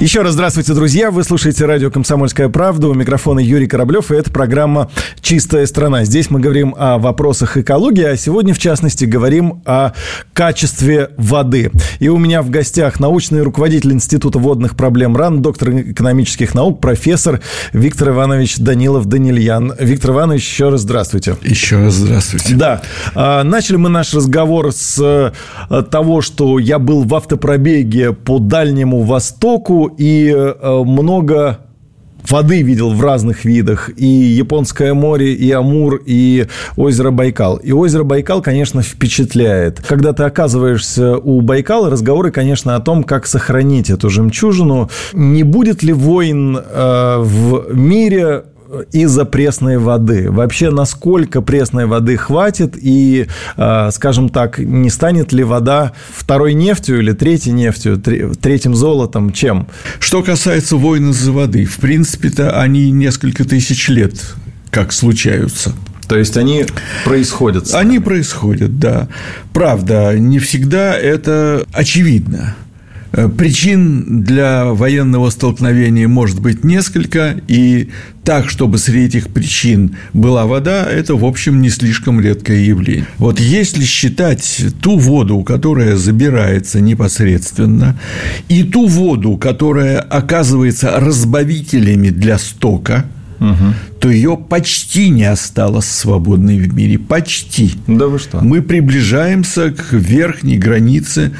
Еще раз здравствуйте, друзья. Вы слушаете радио «Комсомольская правда». У микрофона Юрий Кораблев, и это программа «Чистая страна». Здесь мы говорим о вопросах экологии, а сегодня, в частности, говорим о качестве воды. И у меня в гостях научный руководитель Института водных проблем РАН, доктор экономических наук, профессор Виктор Иванович Данилов-Данильян. Виктор Иванович, еще раз здравствуйте. Еще раз здравствуйте. Да. А, начали мы наш разговор с э, того, что я был в автопробеге по Дальнему Востоку, и э, много воды видел в разных видах. И Японское море, и Амур, и озеро Байкал. И озеро Байкал, конечно, впечатляет. Когда ты оказываешься у Байкала, разговоры, конечно, о том, как сохранить эту жемчужину. Не будет ли войн э, в мире из-за пресной воды. Вообще, насколько пресной воды хватит и, а, скажем так, не станет ли вода второй нефтью или третьей нефтью, третьим золотом, чем? Что касается войн из-за воды, в принципе-то они несколько тысяч лет как случаются. То есть они происходят? Они происходят, да. Правда, не всегда это очевидно. Э, причин для военного столкновения может быть несколько, и так, чтобы среди этих причин была вода, это, в общем, не слишком редкое явление. Вот если считать ту воду, которая забирается непосредственно, и ту воду, которая оказывается разбавителями для стока, угу. то ее почти не осталось свободной в мире. Почти. Да вы что? Мы приближаемся к верхней границе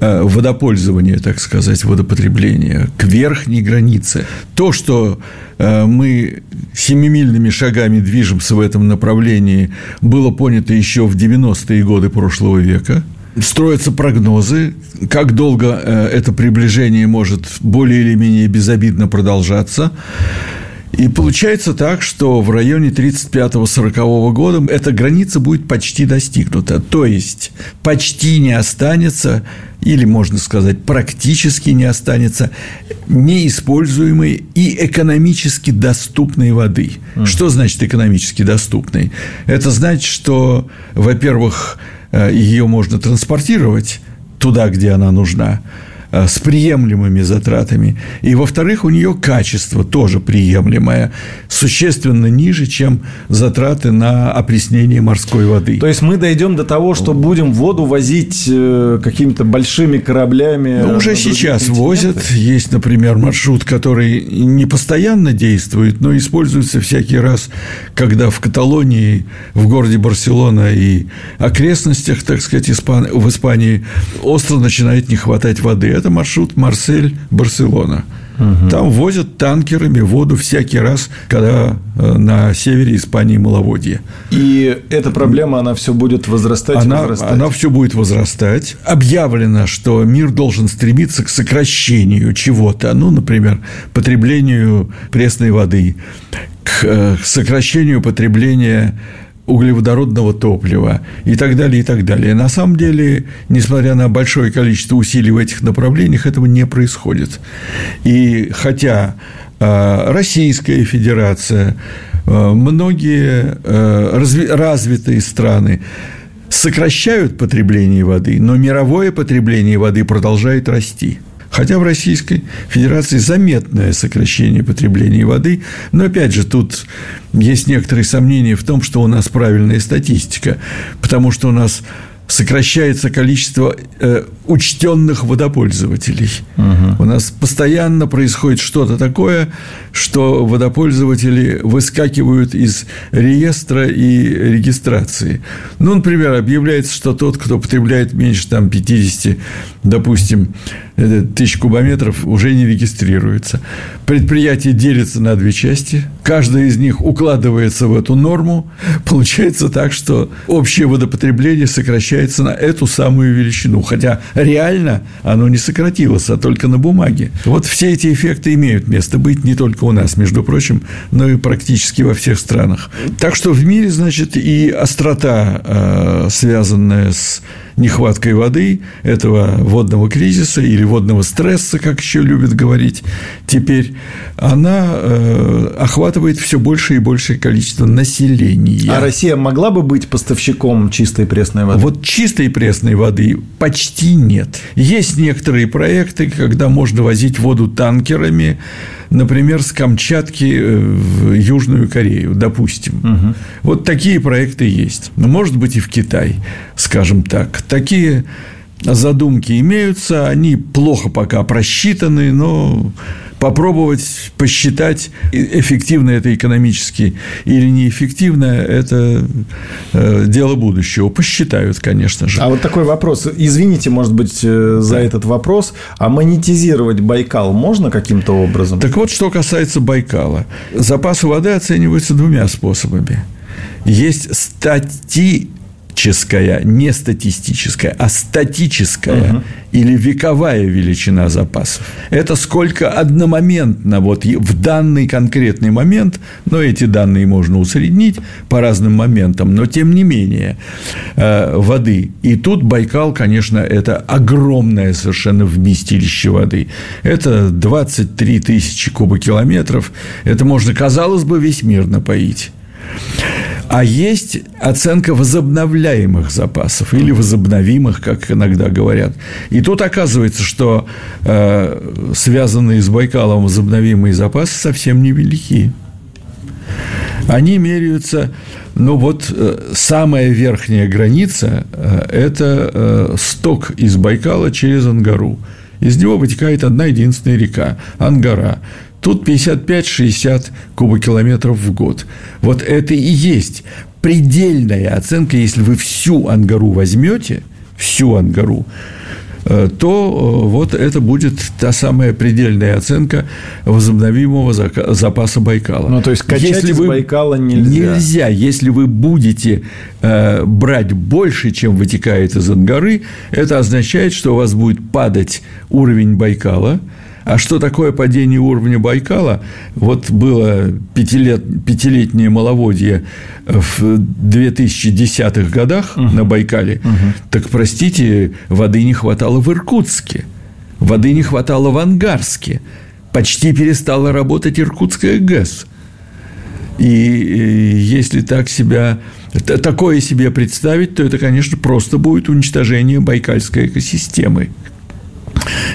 водопользования, так сказать, водопотребления к верхней границе. То, что э, мы семимильными шагами движемся в этом направлении, было понято еще в 90-е годы прошлого века. Строятся прогнозы, как долго э, это приближение может более или менее безобидно продолжаться. И получается так, что в районе 35-40 года эта граница будет почти достигнута. То есть, почти не останется, или, можно сказать, практически не останется неиспользуемой и экономически доступной воды. Mm. Что значит экономически доступной? Это значит, что, во-первых, э, ее можно транспортировать туда, где она нужна. Э, с приемлемыми затратами. И, во-вторых, у нее качество тоже приемлемое, существенно ниже, чем затраты на опреснение морской воды. То есть мы дойдем до того, что будем воду возить э, какими-то большими кораблями. Ну, уже сейчас возят. Есть, например, маршрут, который не постоянно действует, но используется всякий раз, когда в Каталонии, в городе Барселона и окрестностях, так сказать, в Испании остро начинает не хватать воды это маршрут Марсель-Барселона. Угу. Там возят танкерами воду всякий раз, когда э, на севере Испании маловодье. И эта проблема, она все будет возрастать она, возрастать? Она все будет возрастать. Объявлено, что мир должен стремиться к сокращению чего-то. Ну, например, потреблению пресной воды, к э, сокращению потребления углеводородного топлива и так далее, и так далее. На самом деле, несмотря на большое количество усилий в этих направлениях, этого не происходит. И хотя э, Российская Федерация, э, многие э, развитые страны сокращают потребление воды, но мировое потребление воды продолжает расти. Хотя в Российской Федерации заметное сокращение потребления воды, но опять же тут есть некоторые сомнения в том, что у нас правильная статистика, потому что у нас сокращается количество э, учтенных водопользователей. Угу. У нас постоянно происходит что-то такое, что водопользователи выскакивают из реестра и регистрации. Ну, например, объявляется, что тот, кто потребляет меньше там, 50, допустим, тысяч кубометров, уже не регистрируется. Предприятие делится на две части. Каждая из них укладывается в эту норму. Получается так, что общее водопотребление сокращается на эту самую величину. Хотя реально оно не сократилось, а только на бумаге. Вот все эти эффекты имеют место быть не только у нас, между прочим, но и практически во всех странах. Так что в мире, значит, и острота, э, связанная с нехваткой воды, этого водного кризиса или водного стресса, как еще любят говорить теперь, она э, охватывает все больше и большее количество населения. А Россия могла бы быть поставщиком чистой пресной воды? Вот чистой пресной воды почти нет. Есть некоторые проекты, когда можно возить воду танкерами, например, с Камчатки э, в Южную Корею, допустим. Угу. Вот такие проекты есть. Может быть, и в Китай, скажем так. Такие задумки имеются, они плохо пока просчитаны, но попробовать посчитать, эффективно это экономически или неэффективно, это э, дело будущего. Посчитают, конечно же. А вот такой вопрос. Извините, может быть, э, за да. этот вопрос. А монетизировать Байкал можно каким-то образом? Так вот, что касается Байкала. Запасы воды оцениваются двумя способами. Есть статьи статическая, не статистическая, а статическая угу. или вековая величина запасов. Это сколько одномоментно, вот в данный конкретный момент, но эти данные можно усреднить по разным моментам, но тем не менее э, воды. И тут Байкал, конечно, это огромное совершенно вместилище воды. Это 23 тысячи кубокилометров. Это можно, казалось бы, весь мир напоить. А есть оценка возобновляемых запасов или возобновимых, как иногда говорят. И тут оказывается, что э, связанные с Байкалом возобновимые запасы совсем невелики. Они меряются, ну вот э, самая верхняя граница э, – это э, сток из Байкала через Ангару. Из него вытекает одна единственная река – Ангара. Тут 55-60 кубокилометров в год. Вот это и есть предельная оценка, если вы всю Ангару возьмете, всю Ангару, э, то э, вот это будет та самая предельная оценка возобновимого запаса Байкала. Ну, то есть, качать если из вы... Байкала нельзя. Нельзя. Если вы будете э, брать больше, чем вытекает из Ангары, это означает, что у вас будет падать уровень Байкала – а что такое падение уровня Байкала? Вот было пятилет, пятилетнее маловодье в 2010-х годах угу. на Байкале. Угу. Так, простите, воды не хватало в Иркутске, воды не хватало в Ангарске. Почти перестала работать Иркутская ГЭС. И если так себя такое себе представить, то это, конечно, просто будет уничтожение байкальской экосистемы.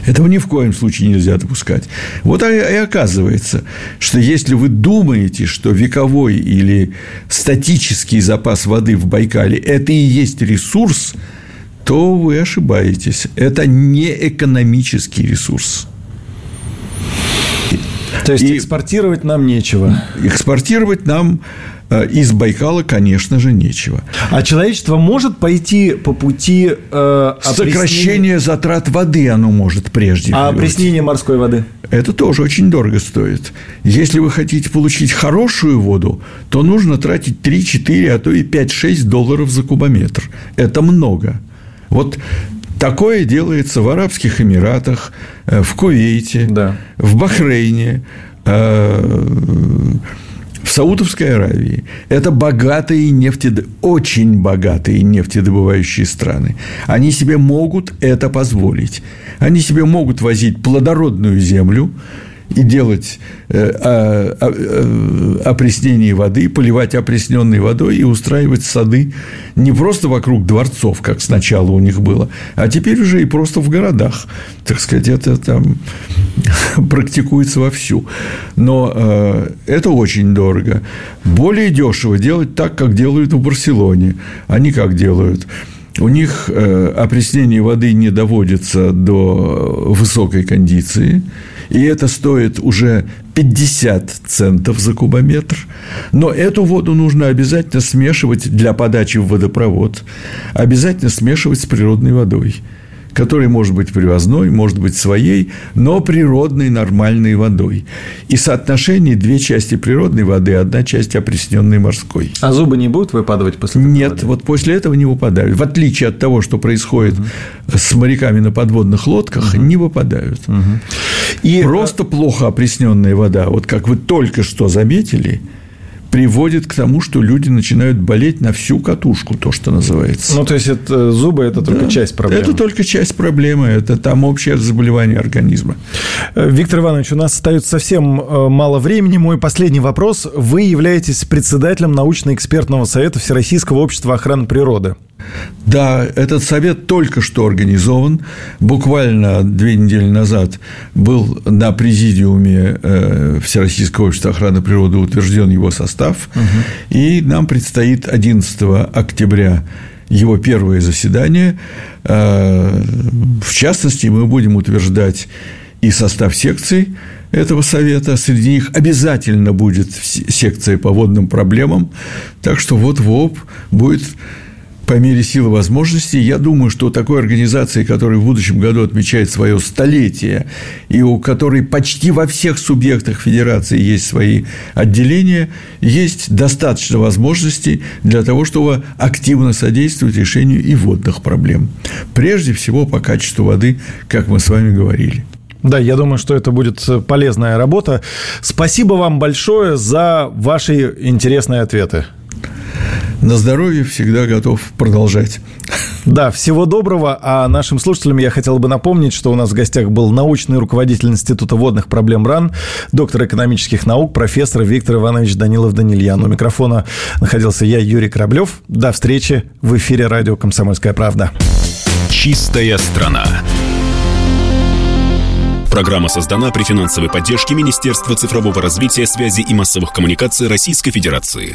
Этого ни в коем случае нельзя допускать. Вот и оказывается, что если вы думаете, что вековой или статический запас воды в Байкале – это и есть ресурс, то вы ошибаетесь. Это не экономический ресурс. То есть и экспортировать нам нечего. Экспортировать нам Э, из Байкала, конечно же, нечего. А человечество может пойти по пути э, сокращения затрат воды, оно может прежде. А опреснение морской воды? Это тоже очень дорого стоит. Если вы хотите получить хорошую воду, то нужно тратить 3-4, а то и 5-6 долларов за кубометр. Это много. Вот Такое делается в Арабских Эмиратах, э, в Кувейте, да. в Бахрейне, э, в Саудовской Аравии это богатые нефтед... очень богатые нефтедобывающие страны. Они себе могут это позволить. Они себе могут возить плодородную землю, и делать э, а, а, э, опреснение воды, поливать опресненной водой и устраивать сады не просто вокруг дворцов, как сначала у них было, а теперь уже и просто в городах. Так сказать, это там практикуется вовсю. Но э, это очень дорого. Более дешево делать так, как делают в Барселоне. Они как делают? У них опреснение воды не доводится до высокой кондиции – и это стоит уже 50 центов за кубометр. Но эту воду нужно обязательно смешивать для подачи в водопровод, обязательно смешивать с природной водой который может быть привозной, может быть своей, но природной нормальной водой. И соотношение две части природной воды, одна часть опресненной морской. А зубы не будут выпадать после этого? Нет, воды? вот после этого не выпадают. В отличие от того, что происходит угу. с моряками на подводных лодках, угу. не выпадают. Угу. И... Просто плохо опресненная вода, вот как вы только что заметили – приводит к тому, что люди начинают болеть на всю катушку, то, что называется. Ну, то есть, это, зубы – это только да. часть проблемы. Это только часть проблемы, это там общее заболевание организма. Э, Виктор Иванович, у нас остается совсем э, мало времени. Мой последний вопрос. Вы являетесь председателем научно-экспертного совета Всероссийского общества охраны природы. Да, этот совет только что организован. Буквально две недели назад был на президиуме э, Всероссийского общества охраны природы утвержден его состав. Угу. И нам предстоит 11 октября его первое заседание. Э, в частности, мы будем утверждать и состав секций этого совета. Среди них обязательно будет секция по водным проблемам. Так что вот ВОП будет по мере силы возможностей. Я думаю, что такой организации, которая в будущем году отмечает свое столетие, и у которой почти во всех субъектах Федерации есть свои отделения, есть достаточно возможностей для того, чтобы активно содействовать решению и водных проблем. Прежде всего, по качеству воды, как мы с вами говорили. Да, я думаю, что это будет полезная работа. Спасибо вам большое за ваши интересные ответы на здоровье всегда готов продолжать. Да, всего доброго. А нашим слушателям я хотел бы напомнить, что у нас в гостях был научный руководитель Института водных проблем РАН, доктор экономических наук, профессор Виктор Иванович Данилов Данильян. У микрофона находился я, Юрий Кораблев. До встречи в эфире радио «Комсомольская правда». Чистая страна. Программа создана при финансовой поддержке Министерства цифрового развития, связи и массовых коммуникаций Российской Федерации.